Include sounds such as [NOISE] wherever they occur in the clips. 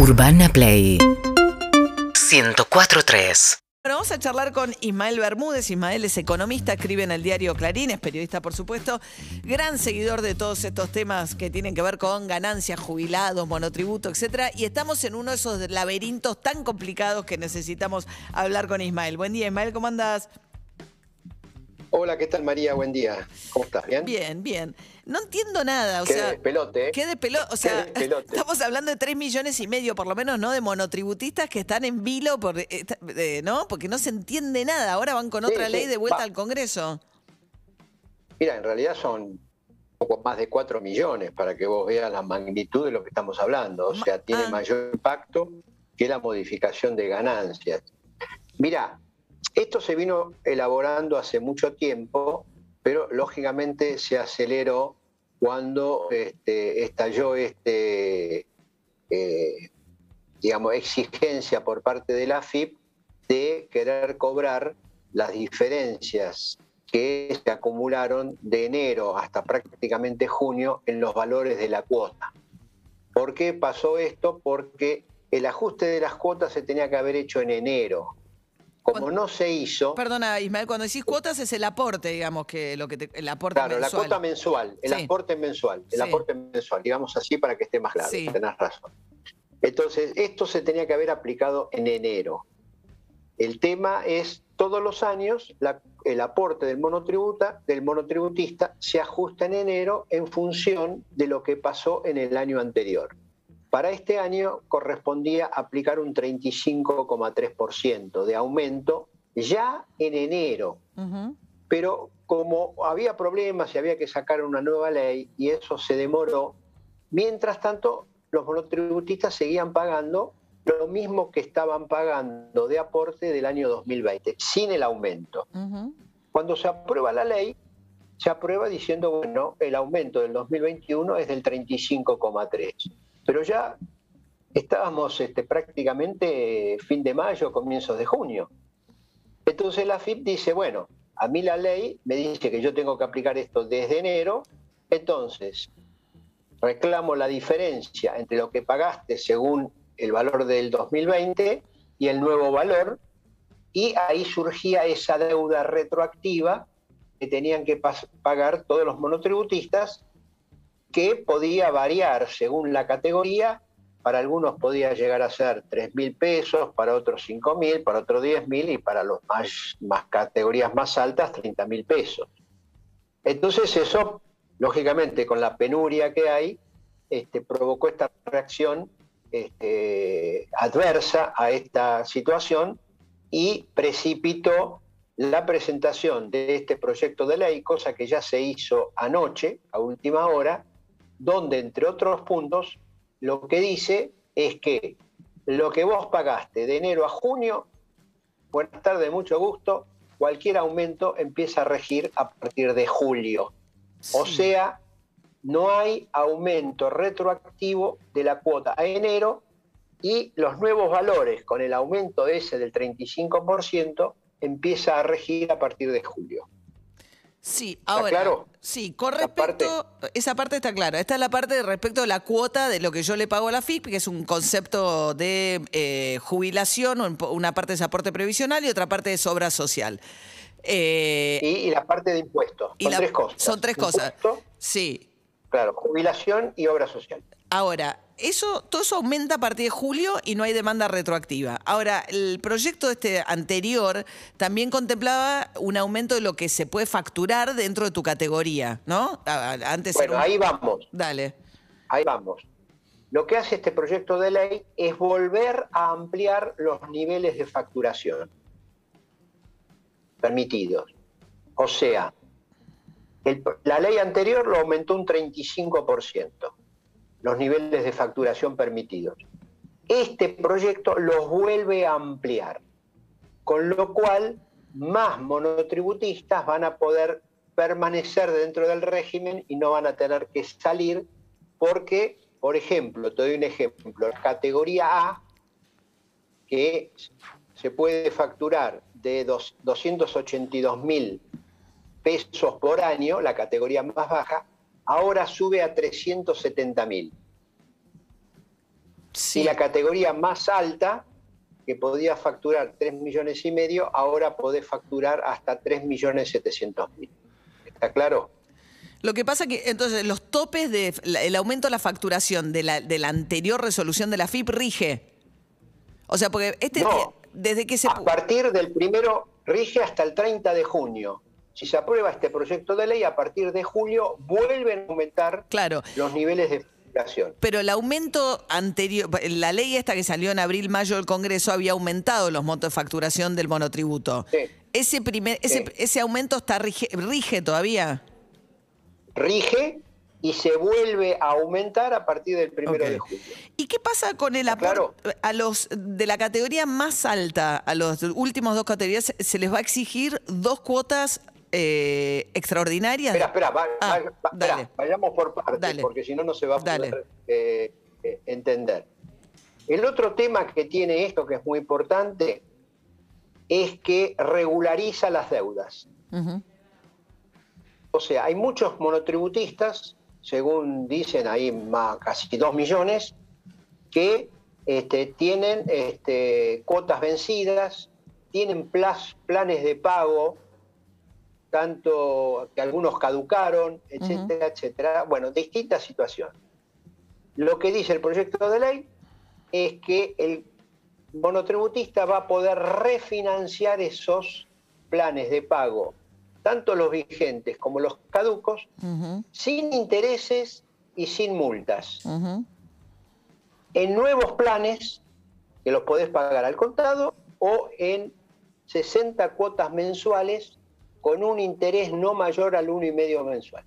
Urbana Play 104.3 Bueno, vamos a charlar con Ismael Bermúdez. Ismael es economista, escribe en el diario Clarín, es periodista, por supuesto, gran seguidor de todos estos temas que tienen que ver con ganancias, jubilados, monotributo, etcétera. Y estamos en uno de esos laberintos tan complicados que necesitamos hablar con Ismael. Buen día, Ismael, ¿cómo andás? Hola, ¿qué tal María? Buen día. ¿Cómo estás? ¿Bien? Bien, bien. No entiendo nada, o Qué sea. despelote, ¿eh? ¿Qué de pelote? O sea, despelote. [LAUGHS] estamos hablando de 3 millones y medio, por lo menos, ¿no? De monotributistas que están en vilo, por, eh, ¿no? Porque no se entiende nada. Ahora van con Sí, otra sí, ley de vuelta va. al Congreso. Mira, en realidad son poco más de 4 millones para que vos veas la magnitud de lo que estamos hablando. O sea, tiene ah. mayor impacto que la modificación de ganancias. Mira, esto se vino elaborando hace mucho tiempo, pero lógicamente se aceleró cuando este, estalló este, eh, digamos, exigencia por parte de la FIP de querer cobrar las diferencias que se acumularon de enero hasta prácticamente junio en los valores de la cuota. ¿Por qué pasó esto? Porque el ajuste de las cuotas se tenía que haber hecho en enero. Como Cuando- no se hizo, Perdona, Ismael, cuando decís cuotas es el aporte, digamos, que lo que te- el aporte claro, la cuota mensual, el Sí. aporte mensual, el Sí. aporte mensual, digamos así para que esté más claro, Sí. tenés razón. Entonces, esto se tenía que haber aplicado en enero. El tema es, todos los años, la- el aporte del, monotributa, del monotributista se ajusta en enero en función de lo que pasó en el año anterior. Para este año correspondía aplicar un 35,3% de aumento ya en enero. Pero como había problemas y había que sacar una nueva ley y eso se demoró, mientras tanto los monotributistas seguían pagando lo mismo que estaban pagando de aporte del año 2020, sin el aumento. Cuando se aprueba la ley, se aprueba diciendo, bueno, el aumento del 2021 es del 35,3, pero ya estábamos este, prácticamente fin de mayo, comienzos de junio. Entonces la FIP dice, bueno, a mí la ley me dice que yo tengo que aplicar esto desde enero, entonces reclamo la diferencia entre lo que pagaste según el valor del 2020 y el nuevo valor, y ahí surgía esa deuda retroactiva que tenían que pagar todos los monotributistas, que podía variar según la categoría, para algunos podía llegar a ser 3 mil pesos, para otros 5 mil, para otros 10 mil y para más, más categorías más altas 30 mil pesos. Entonces eso, lógicamente, con la penuria que hay, este, provocó esta reacción este, adversa a esta situación y precipitó la presentación de este proyecto de ley, cosa que ya se hizo anoche, a última hora, donde, entre otros puntos, lo que dice es que lo que vos pagaste de enero a junio, buenas tardes, mucho gusto, cualquier aumento empieza a regir a partir de julio. O sea, no hay aumento retroactivo de la cuota a enero y los nuevos valores con el aumento ese del 35% empieza a regir a partir de julio. Sí, ahora. claro? Sí, con respecto. Esa parte está clara. Esta es la parte de respecto a la cuota de lo que yo le pago a la FIP, que es un concepto de eh, jubilación, una parte es aporte previsional y otra parte es obra social. Eh, Y, y la parte de impuestos. y Son la- tres cosas. Son tres cosas. Impuesto, Sí. claro, jubilación y obra social. Ahora, eso, todo eso aumenta a partir de julio y no hay demanda retroactiva. Ahora, el proyecto este anterior también contemplaba un aumento de lo que se puede facturar dentro de tu categoría, ¿no? Antes Bueno, un- ahí vamos. Dale. Ahí vamos. Lo que hace este proyecto de ley es volver a ampliar los niveles de facturación permitidos. O sea, el- la ley anterior lo aumentó un 35%, los niveles de facturación permitidos. Este proyecto los vuelve a ampliar, con lo cual más monotributistas van a poder permanecer dentro del régimen y no van a tener que salir porque, por ejemplo, te doy un ejemplo, la categoría A, que se puede facturar de dos- 282 mil pesos por año, la categoría más baja, ahora sube a 370 mil. Y la categoría más alta, que podía facturar 3 millones y medio, ahora puede facturar hasta 3 millones 700 mil. ¿Está claro? Lo que pasa que entonces los topes del el aumento de la facturación de la, de la anterior resolución de la FIP rige. O sea, porque este desde que se a partir del primero rige hasta el 30 de junio. Si se aprueba este proyecto de ley, a partir de julio vuelven a aumentar los niveles de facturación. Pero el aumento anterior, la ley esta que salió en abril, mayo del Congreso había aumentado los montos de facturación del monotributo. Ese primer, ese, ese aumento está rige todavía rige y se vuelve a aumentar a partir del primero de julio. ¿Y qué pasa con el aporte a los de la categoría más alta, a los últimos dos categorías, se les va a exigir dos cuotas eh, extraordinarias? Espera, espera, ah, vayamos por partes, porque si no, no se va a poder eh, eh, entender. El otro tema que tiene esto, que es muy importante, es que regulariza las deudas. O sea, hay muchos monotributistas, según dicen ahí más, casi dos millones, que este, tienen este, cuotas vencidas, tienen planes de pago, tanto que algunos caducaron, etcétera, etcétera. Bueno, distintas situaciones. Lo que dice el proyecto de ley es que el monotributista va a poder refinanciar esos planes de pago tanto los vigentes como los caducos, sin intereses y sin multas. En nuevos planes, que los podés pagar al contado, o en 60 cuotas mensuales con un interés no mayor al 1,5 mensual.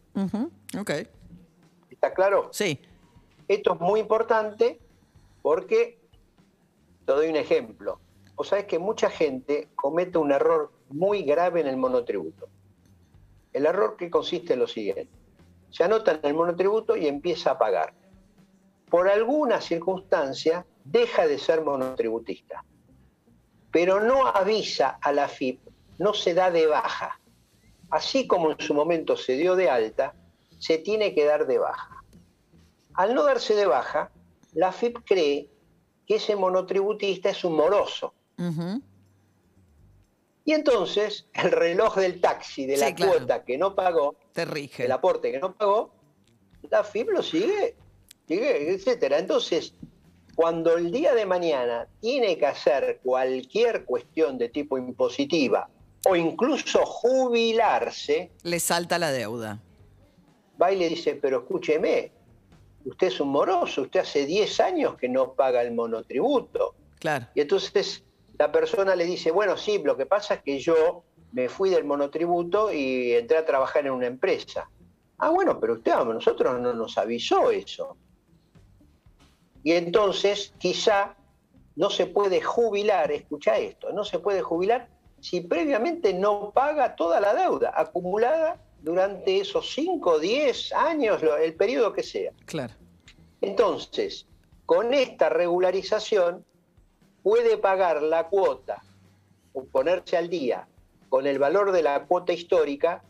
¿Está claro? Sí. Esto es muy importante porque, te doy un ejemplo. O sabes que mucha gente comete un error muy grave en el monotributo. El error que consiste en lo siguiente. Se anota en el monotributo y empieza a pagar. Por alguna circunstancia deja de ser monotributista, pero no avisa a la FIP, no se da de baja. Así como en su momento se dio de alta, se tiene que dar de baja. Al no darse de baja, la FIP cree que ese monotributista es un moroso. Y entonces el reloj del taxi, de la cuota que no pagó, Te rige. el aporte que no pagó, la FIP lo sigue, sigue, etcétera. Entonces, cuando el día de mañana tiene que hacer cualquier cuestión de tipo impositiva o incluso jubilarse, le salta la deuda. Va y le dice, pero escúcheme, usted es un moroso, usted hace 10 años que no paga el monotributo. Claro. Y entonces la persona le dice, bueno, sí, lo que pasa es que yo me fui del monotributo y entré a trabajar en una empresa. Ah, bueno, pero usted a nosotros no nos avisó eso. Y entonces quizá no se puede jubilar, escucha esto, no se puede jubilar si previamente no paga toda la deuda acumulada durante esos 5, 10 años, el periodo que sea. Claro. Entonces, con esta regularización, puede pagar la cuota o ponerse al día con el valor de la cuota histórica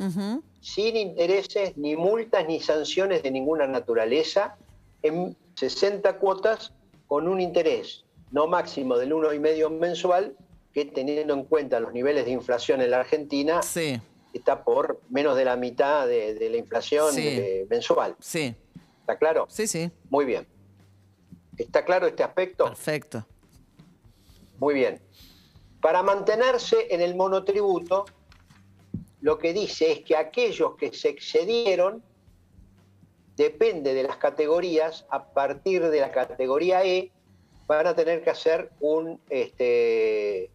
sin intereses, ni multas, ni sanciones de ninguna naturaleza en 60 cuotas con un interés no máximo del 1,5 mensual, que teniendo en cuenta los niveles de inflación en la Argentina, está por menos de la mitad de, la inflación eh, mensual. Sí. ¿Está claro? Sí, sí. Muy bien. ¿Está claro este aspecto? Perfecto. Muy bien. Para mantenerse en el monotributo, lo que dice es que aquellos que se excedieron, depende de las categorías, a partir de la categoría E, van a tener que hacer un este,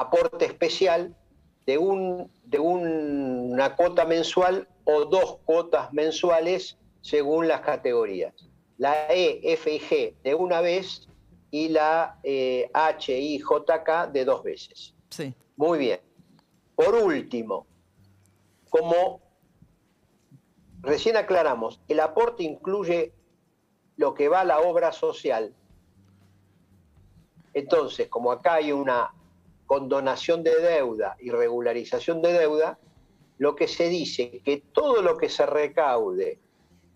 aporte especial de, un, de una cuota mensual o dos cuotas mensuales según las categorías. La E, F y G de una vez y la eh, HIJK de dos veces. Sí. Muy bien. Por último, como recién aclaramos, el aporte incluye lo que va a la obra social. Entonces, como acá hay una condonación de deuda y regularización de deuda, lo que se dice que todo lo que se recaude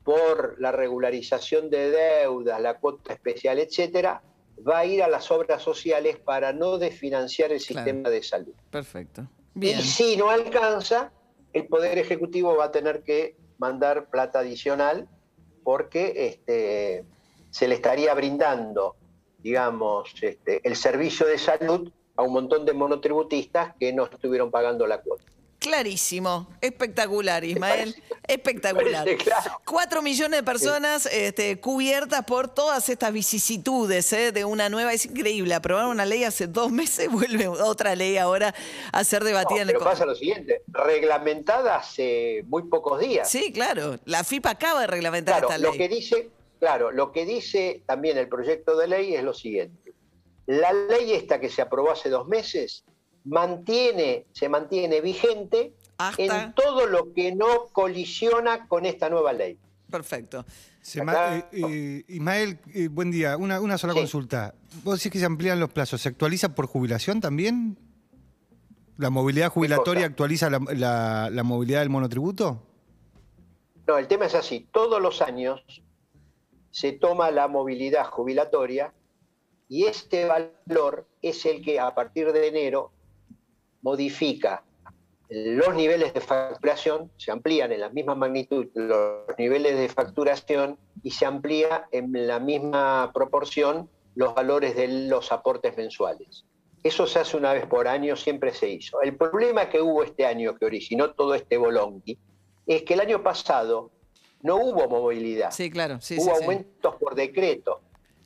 por la regularización de deudas, la cuota especial, etcétera, va a ir a las obras sociales para no desfinanciar el sistema de salud. Perfecto. Y si no alcanza, el Poder Ejecutivo va a tener que mandar plata adicional porque este, se le estaría brindando, digamos, este, el servicio de salud a un montón de monotributistas que no estuvieron pagando la cuota. Clarísimo, espectacular, Ismael. Espectacular. Cuatro millones de personas este, cubiertas por todas estas vicisitudes ¿eh? de una nueva. Es increíble, aprobaron una ley hace dos meses, [LAUGHS] vuelve otra ley ahora a ser debatida en el Pero pasa lo siguiente, reglamentada hace muy pocos días. Sí, claro. La FIPA acaba de reglamentar esta ley. Lo que dice, claro, lo que dice también el proyecto de ley es lo siguiente. La ley esta que se aprobó hace dos meses mantiene, se mantiene vigente en todo lo que no colisiona con esta nueva ley. Perfecto. Eh, eh, Ismael, eh, buen día. Una, sola consulta. ¿Vos decís que se amplían los plazos? ¿Se actualiza por jubilación también? ¿La movilidad jubilatoria actualiza la, la movilidad del monotributo? No, el tema es así. Todos los años se toma la movilidad jubilatoria y este valor es el que a partir de enero modifica los niveles de facturación, se amplían en la misma magnitud los niveles de facturación y se amplía en la misma proporción los valores de los aportes mensuales. Eso se hace una vez por año, siempre se hizo. El problema que hubo este año, que originó todo este bolonqui, es que el año pasado no hubo movilidad. Sí, claro. Sí, hubo aumentos por decreto.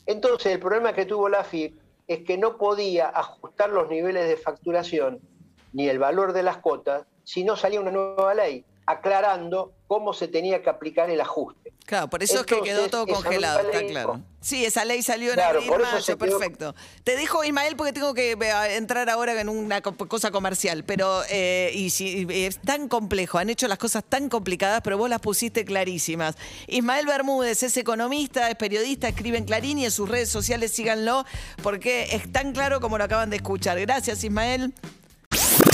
Entonces, el problema que tuvo la FIP es que no podía ajustar los niveles de facturación ni el valor de las cuotas si no salía una nueva ley aclarando cómo se tenía que aplicar el ajuste. Claro, por eso es que quedó todo congelado, está claro. Sí, esa ley salió en claro, abril, mayo, perfecto. Te dejo, Ismael, porque tengo que eh, entrar ahora en una cosa comercial, pero eh, y si, es tan complejo, han hecho las cosas tan complicadas, pero vos las pusiste clarísimas. Ismael Bermúdez es economista, es periodista, escribe en Clarín y en sus redes sociales síganlo, porque es tan claro como lo acaban de escuchar. Gracias, Ismael.